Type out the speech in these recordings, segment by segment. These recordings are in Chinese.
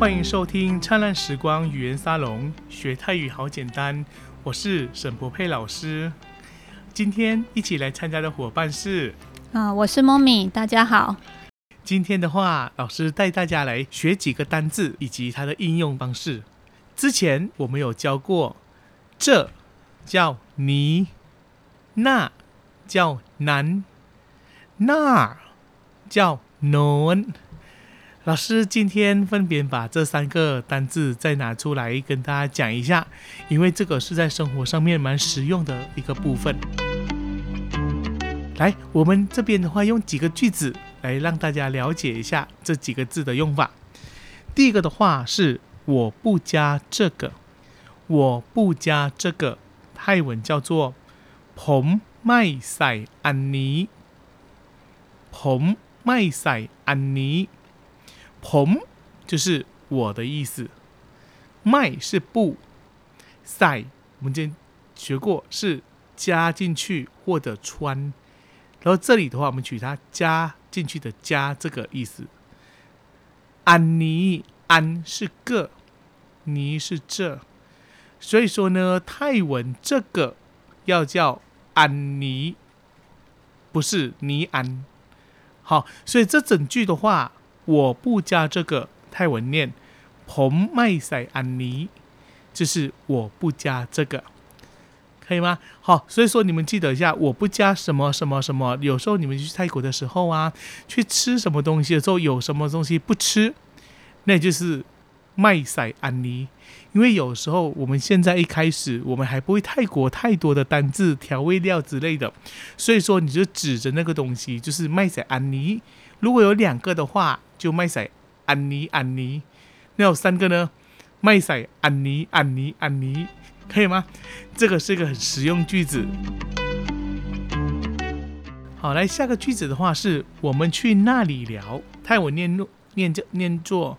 欢迎收听灿烂时光语言沙龙，学泰语好简单。我是沈博佩老师。今天一起来参加的伙伴是啊，我是 Mommy，大家好。今天的话，老师带大家来学几个单字以及它的应用方式。之前我们有教过，这叫你，那叫南，那叫 non。老师今天分别把这三个单字再拿出来跟大家讲一下，因为这个是在生活上面蛮实用的一个部分。来，我们这边的话用几个句子来让大家了解一下这几个字的用法。第一个的话是我不加这个，我不加这个，泰文叫做ผมไม่ใส่อันนี้ผมไม่ใส่อันนี้ 蓬就是我的意思，麦是布，塞，我们之前学过是加进去或者穿，然后这里的话我们取它加进去的加这个意思。安尼安是个，尼是这，所以说呢，泰文这个要叫安尼，不是尼安。好，所以这整句的话。我不加这个泰文念ผมไม่ใส่อันนี้就是我不加这个，可以吗？好，所以说你们记得一下，我不加什么什么什么。有时候你们去泰国的时候啊，去吃什么东西的时候，有什么东西不吃，那就是麦塞安妮。因为有时候我们现在一开始，我们还不会泰国太多的单字、调味料之类的，所以说你就指着那个东西，就是麦塞安妮。如果有两个的话， 就麦塞安妮安妮，那有三个呢？麦塞安妮安妮安妮，可以吗？这个是一个很实用句子。好，来下个句子的话是我们去那里聊，泰文念念念着念作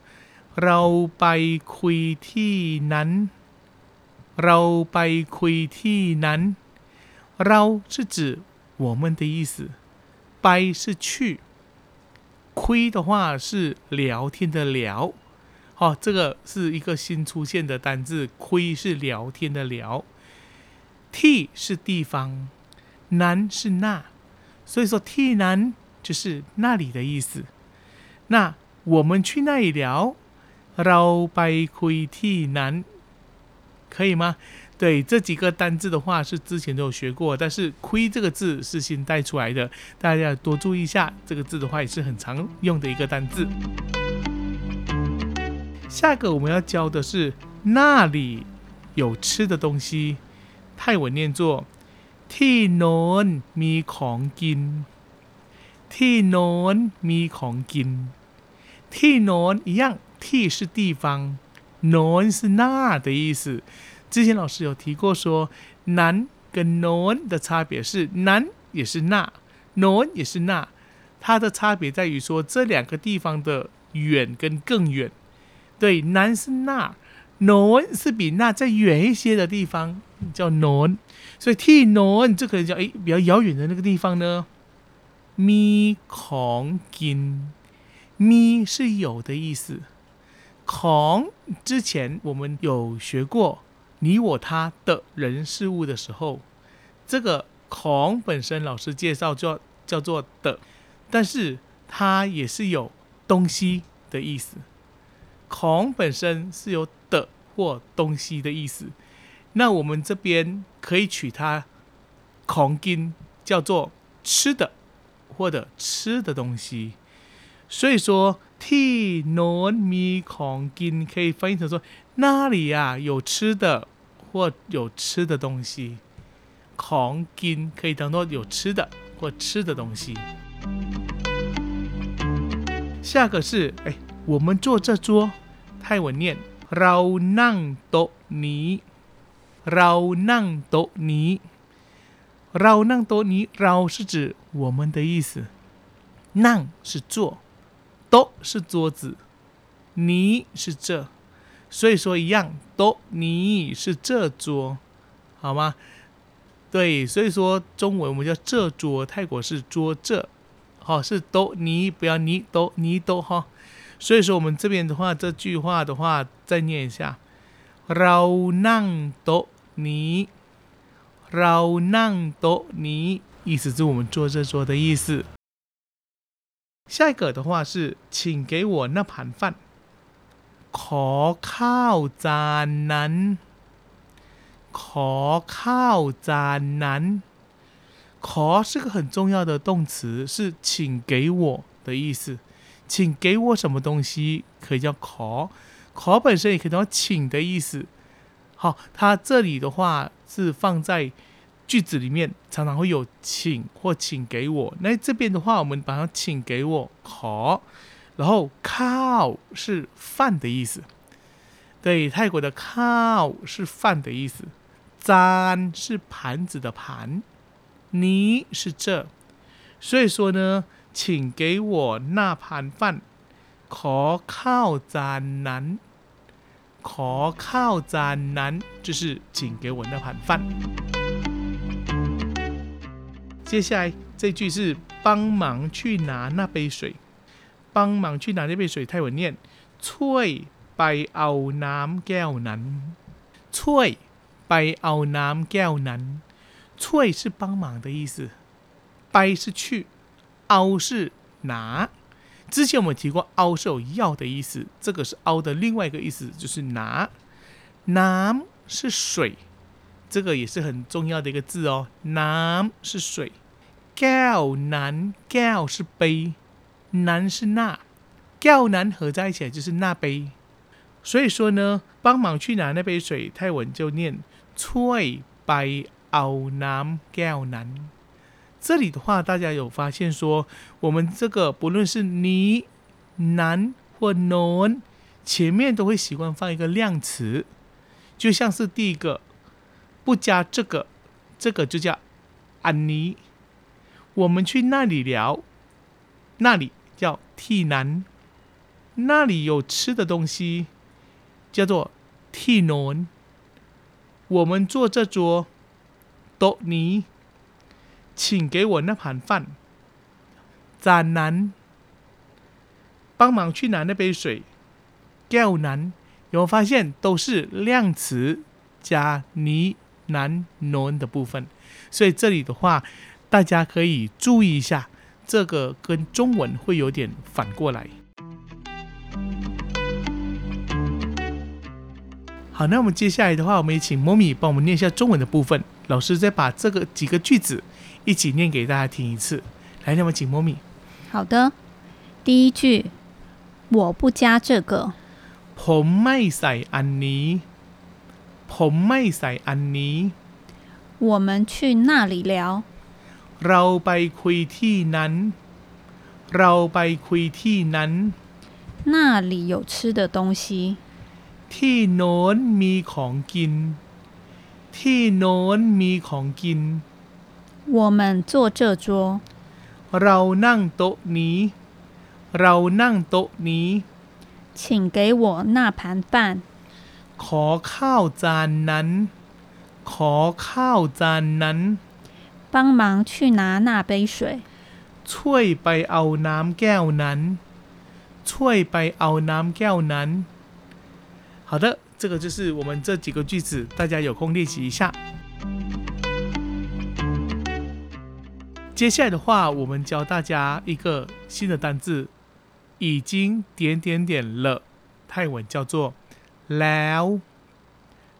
เราไปคุยที่นั้น，เราไปคุยที่นั้น，เรา是指我们的意思，ไป是去。 亏的话是聊天的聊，好，这个是一个新出现的单字。亏是聊天的聊，T 是地方，南是那，所以说 T 南就是那里的意思。那我们去那里聊，เราไปคุยที่นั้น，可以吗？ 对这几个单字的话是之前都有学过，但是“亏”这个字是新带出来的，大家多注意一下。这个字的话也是很常用的一个单字。下一个我们要教的是那里有吃的东西，泰文念作 “ti non mi k o n g i n t i non mi k o n g i n t i non” 一样 t 是地方，“non” 是那的意思。之前老师有提过，说南跟 non 的差别是南也是那，non 也是那，它的差别在于说这两个地方的远跟更远。对，南是那，non 是比那再远一些的地方叫 non，所以 t non 这可能叫诶比较遥远的那个地方呢。mi ของกิน，mi 是有的意思，ของ之前我们有学过。 你我他的人事物的时候这个孔本身老师介绍叫叫做的但是它也是有东西的意思。孔本身是有的或东西的意思。那我们这边可以取它孔金叫做吃的或者吃的东西。所以说 ti no me kong 可以翻译成说那里呀有吃的或有吃的东西，ของกิน可以当做有吃的或吃的东西。下个是哎，我们坐这桌，泰文念เรานั่งโต๊ะนี้，เรานั่งโต๊ะนี้，เรานั่งโต๊ะนี้，เรา是指我们的意思，นั่ง是坐，โต๊ะ是桌子，นี้是这。 所以说一样，都你是这桌，好吗？对，所以说中文我们叫这桌，泰国是桌这，好是都你不要你都你都哈。 所以说我们这边的话，这句话的话再念一下：เรานั่งโต๊ะนี้เรานั่งโต๊ะนี้意思是我们坐这桌的意思。下一个的话是，请给我那盘饭。 ขอข้าวจานนั้น ขอข้าวจานนั้น。ขอ是个很重要的动词，是请给我的意思。请给我什么东西，可以叫ขอ。ขอ本身也可以叫请的意思。好，它这里的话是放在句子里面，常常会有请或请给我。那这边的话，我们把它请给我ขอ。 然后ข้是饭的意思。对，泰国的ข้是饭的意思。จาน是盘子的盘。นี้是这。所以说呢，请给我那盘饭。ขอข้าวจานนั้น。ขอข้าวจานนั้น就是请给我那盘饭。接下来这句是帮忙去拿那杯水。 帮忙去拿那杯水，泰文念ช่วยไปเอาน้ำแก้วนั้นช่วยไปเอาน้ำแก้วนั้นช่วย是帮忙的意思ไป是去เอา是拿之前我们提过เอา是有要的意思这个是เอา的另外一个意思就是拿น้ำ是水这个也是很重要的一个字哦น้ำ是水แก้วนั้นแก้ว是杯 南是那，较南合在一起就是那杯。所以说呢，帮忙去拿那杯水，泰文就念ช่วยไปเอาน้ำแก้วนั้น。这里的话，大家有发现说，我们这个不论是你、南或 non，前面都会习惯放一个量词，就像是第一个不加这个，这个就叫安妮。我们去那里聊，那里。 叫替南，那里有吃的东西，叫做替农。我们坐这桌，多尼，请给我那盘饭。展南，帮忙去拿那杯水。叫南，有发现都是量词加尼南农的部分，所以这里的话，大家可以注意一下。这个跟中文会有点反过来。好，那我们接下来的话，我们也请 Momi 帮我们念一下中文的部分。老师再把这个几个句子一起念给大家听一次。来，那么请 Momi。好的，第一句，我不加这个。ผมไม่ใส่อันนี้ผมไม่ใส่อันนี้我们去那里聊。 เราไปคุยที่นั้น เราไปคุยที่นั้น 那里有吃的东西。ที่โน้นมีของกิน ที่โน้นมีของกิน我们坐这桌。เรานั่งโต๊ะนี้ เรานั่งโต๊ะนี้请给我那盘饭。ขอข้าวจานนั้น ขอข้าวจานนั้น 帮忙去拿那杯水。ช่วยไปเอาน้ำแก้วนั้นช่วยไปเอาน้ำแก้วนั้น好的，这个就是我们这几个句子，大家有空练习一下。接下来的话，我们教大家一个新的单字，已经点点点了，泰文叫做แล้ว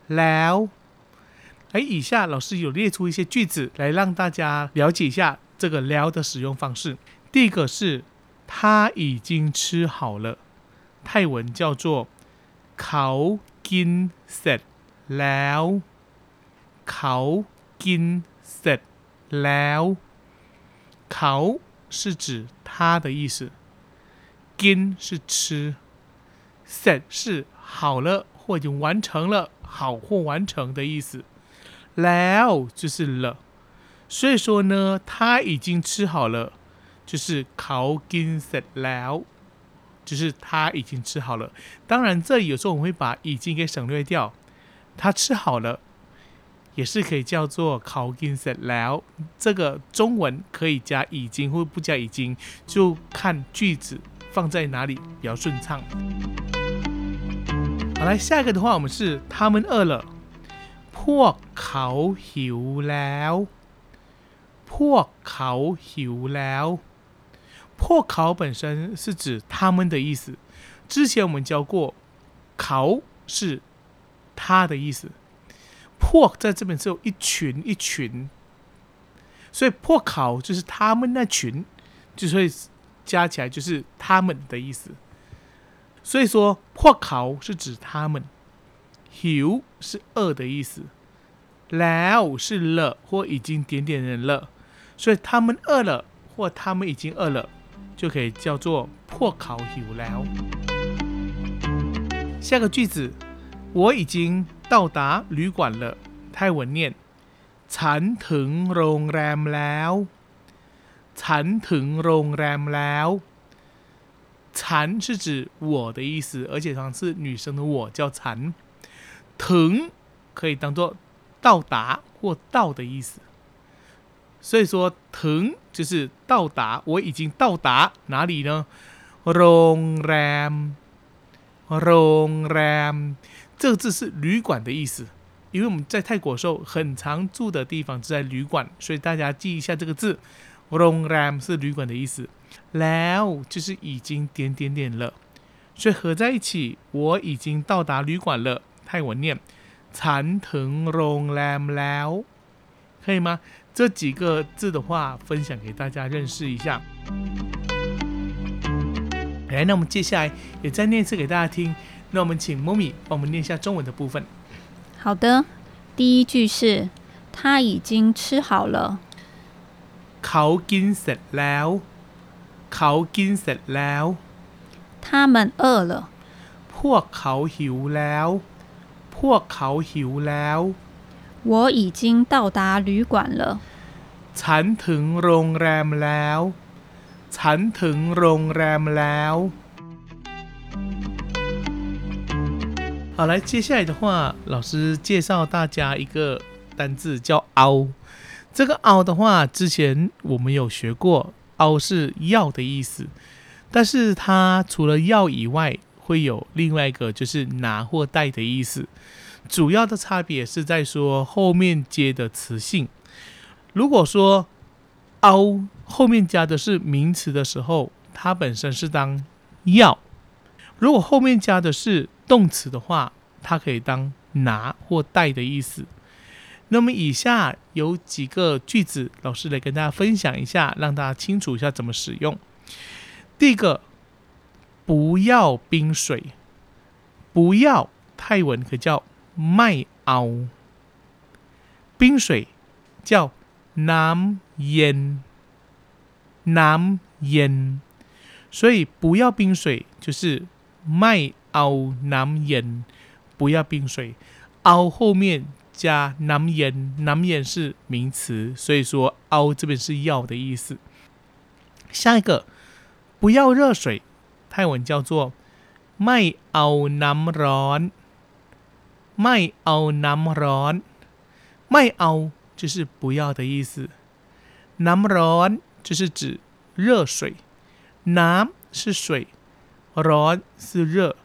แล้ว 哎，以下老师有列出一些句子来让大家了解一下这个了的使用方式。第一个是他已经吃好了，泰文叫做烤金 set Leo 烤金 set Leo 烤是指他的意思，金是吃，set 是好了或已经完成了，好或完成的意思。แล้ว就是了，所以说呢，他已经吃好了，就是เขากินเสร็จแล้ว，就是他已经吃好了。当然，这里有时候我们会把已经给省略掉，他吃好了，也是可以叫做เขากินเสร็จแล้ว。这个中文可以加已经或不加已经，就看句子 放在哪里比较顺畅。好，来下一个的话，我们是他们饿了， พวกเขาหิวแล้วพวกเขาหิวแล้วพวกเขา本身是指他们的意思。之前我们教过，เขา是他的意思。破在这边只有一群一群，所以破考就是他们那群，就会加起来就是他们的意思。所以说破考是指他们 ，hiu 是饿的意思，lao 是了或已经点点人了，所以他们饿了或他们已经饿了，就可以叫做破考 hiu lao。下个句子。我已经到达旅馆了。泰文念ฉันถึงโรงแรมแล้วฉันถึงโรงแรมแล้วฉัน是指我的意思，而且常是女生的我叫ฉั น。ถึง可以当做到达或到的意思，所以说ถึง就是到达。我已经到达哪里呢？โรงแรมโรงแรม这个字是旅馆的意思，因为我们在泰国时候很常住的地方是在旅馆，所以大家记一下这个字。Long Ram 是旅馆的意思，Lao 就是已经点点点了，所以合在一起，我已经到达旅馆了。 泰文念残藤 Long Ram Lao，可以吗？这几个字的话，分享给大家认识一下。来，那我们接下来也再念一次给大家听。那我们请莫米帮我们念一下中文的部分。好的，第一句是他已经吃好了。เขากินเสร็จแล้วเขากินเสร็จแล้ว他们饿了。พวกเขาหิวแล้ว พวกเขาหิวแล้ว我已经到达旅馆了。ฉันถึงโรงแรมแล้วฉันถึงโรงแรมแล้ว好，来，接下来的话，老师介绍大家一个单字叫“凹”。这个“凹”的话，之前我们有学过，“凹”是要的意思，但是它除了要以外， 会有另外一个就是拿或带的意思。主要的差别是在说后面接的词性。如果说“凹”后面加的是名词的时候，它本身是当要；如果后面加的是动词的话，它可以当拿或带的意思。那么以下有几个句子，老师来跟大家分享一下，让大家清楚一下怎么使用。第一个，不要冰水，不要泰文可叫麦熬，冰水叫南烟，南烟，所以不要冰水就是麦。熬南烟，不要冰水。熬后面加南烟，南烟是名词，所以说熬这边是要的意思。下一个，不要热水，泰文叫做ไม่เอาน้ำร้อนไม่เอาน้ำร้อนไม่เอา就是不要的意思。น้ำร้อน就是指热水，น้ำ是水，ร้อน是热。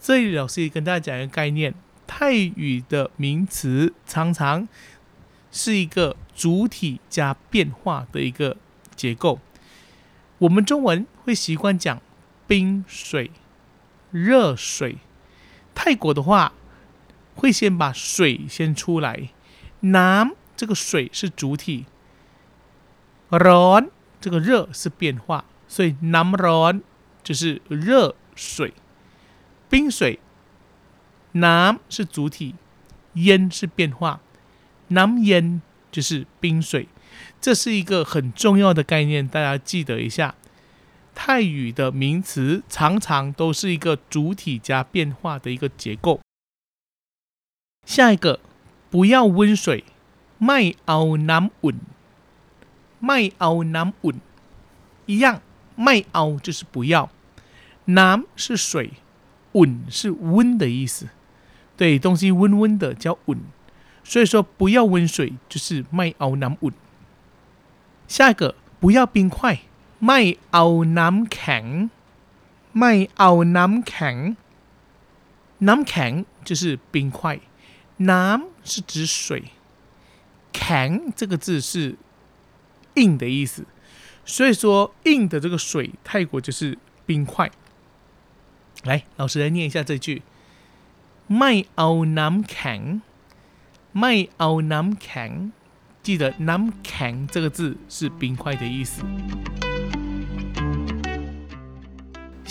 这里老师跟大家讲一个概念，泰语的名词常常是一个主体加变化的一个结构。我们中文会习惯讲 冰水、热水，泰国的话会先把水先出来，南这个水是主体，ron 这个热是变化，所以南 ron 就是热水。冰水，南是主体，烟是变化，南烟就是冰水，这是一个很重要的概念，大家记得一下。泰语的名词常常都是一个主体加变化的一个结构。下一个，不要温水，麦熬南อุ่麦熬南อุ่一样，麦熬就是不要，南是水。温是温的意思，对，东西温温的叫温，所以说不要温水就是麦熬南温。下一个不要冰块， 麦熬南 can， ไม่เอาน้ำแข็งน้ำแข็ง就是冰块น้ำ是指水แข็ง这个字是硬的意思所以说硬的这个水泰国就是冰块来老师来念一下这句ไม่เอาน้ำแข็งไม่เอาน้ำแข็ง记得“น้ำแข็ง”这个字是冰块的意思。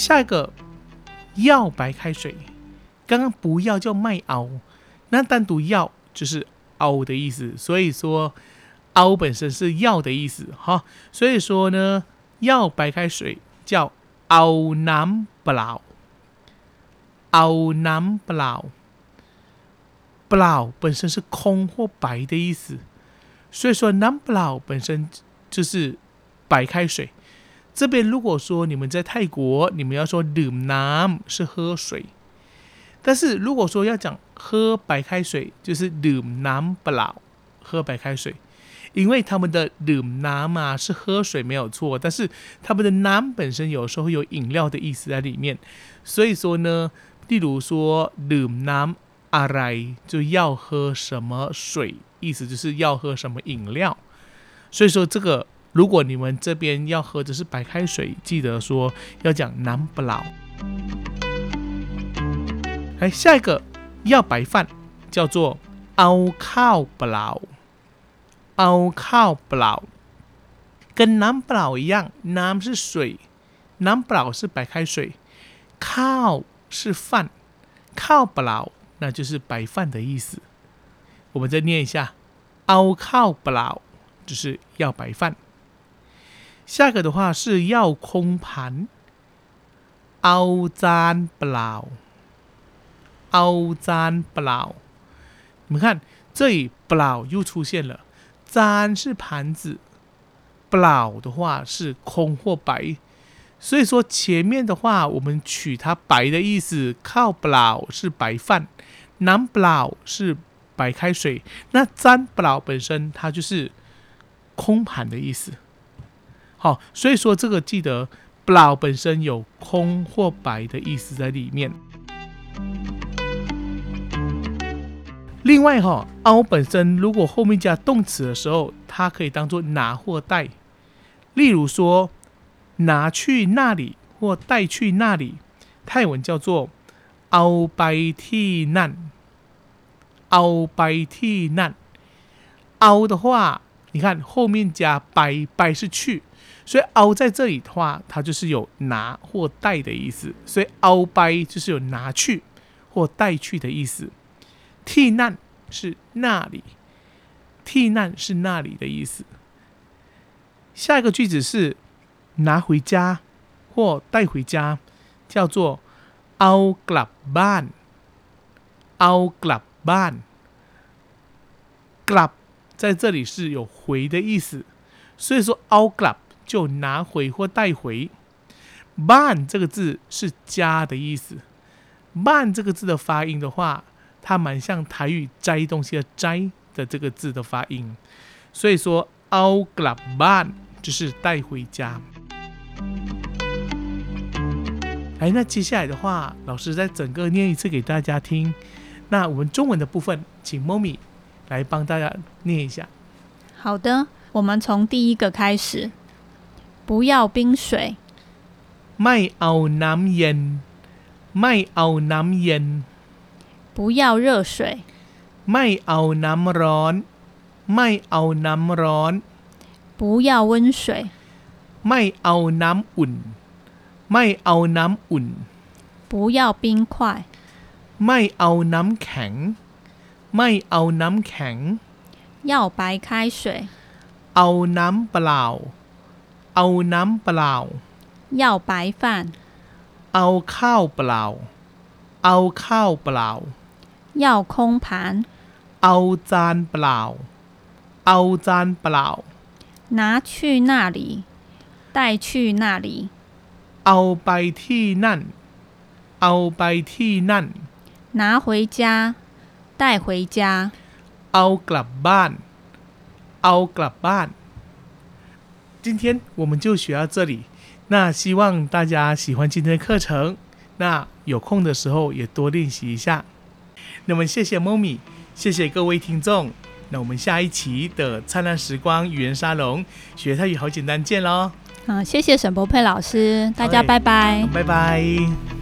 下一个要白开水，刚刚不要叫卖熬，那单独要就是熬的意思，所以说熬本身是要的意思哈，所以说呢要白开水叫熬南不老，熬南不老，不老本身是空或白的意思，所以说南不老本身就是白开水。这边如果说你们在泰国，你们要说 dum nam 是喝水，但是如果说要讲喝白开水，就是 dum nam 不老喝白开水，因为他们的 dum nam 啊是喝水没有错，但是他们的 nam 本身有时候会有饮料的意思在里面，所以说呢，例如说 dum nam arai 就要喝什么水。意思就是要喝什么饮料，所以说这个如果你们这边要喝的是白开水，记得说要讲南不老。来下一个要白饭叫做熬靠不老，熬靠不老，跟南不老一样，南是水，南不老是白开水，靠是饭，靠不老那就是白饭的意思。我们再念一下，熬靠不老就是要白饭。下个的话是要空盘，熬簪不老，熬簪不老。你们看，这里不老又出现了，簪是盘子，不老的话是空或白。所以说前面的话，我们取它白的意思，靠不老是白饭，南不老是。白开水，那占不老本身它就是空盘的意思。好，所以说这个记得不老本身有空或白的意思在里面。另外哈，凹本身如果后面加动词的时候，它可以当做拿或带。例如说，拿去那里或带去那里，泰文叫做凹白替难。凹白替难，凹的话，你看后面加拜拜是去，所以凹在这里的话，它就是有拿或带的意思。所以凹拜就是有拿去或带去的意思。替难是那里，替难是那里的意思。下一个句子是拿回家或带回家，叫做凹 g l a ban 凹 g l a ban 在这里是有回的意思，所以说 out club 就拿回或带回。ban 这个字是家的意思，ban 这个字的发音的话，它蛮像台语摘东西的摘的这个字的发音，所以说 out club ban 就是带回家。哎，那接下来的话，老师再整个念一次给大家听。那我们中文的部分，请 m o 来帮大家念一下。好的，我们从第一个开始。不要冰水。ไม่เอาน้ำเย็นไม่เอาน้ำเย็น不要热水。ไม่เอาน้ำร้อนไม่เอาน้ำร้อน不要温水。ไม่เอาน้ำอุ่นไม่เอาน้ำอุ่น不要冰块。ไม่เอาน้ำแข็ง ไม่เอาน้ำแข็ง要白开水เอาน้ำเปล่าเอาน้ำเปล่า要白饭เอาข้าวเปล่าเอาข้าวเปล่า要空盘เอาจานเปล่าเอาจานเปล่า拿去那里带去那里เอาไปที่นั่นเอาไปที่นั่น拿回家 带回家，เอากลับบ้าน，เอากลับบ้าน。今天我们就学到这里。 那希望大家喜欢今天的课程，那有空的时候也多练习一下。那么谢谢 Momi，谢谢各位听众。那我们下一期的灿烂时光语言沙龙学泰语好简单见喽，好，谢谢沈博佩老师，大家好嘞拜拜。拜拜。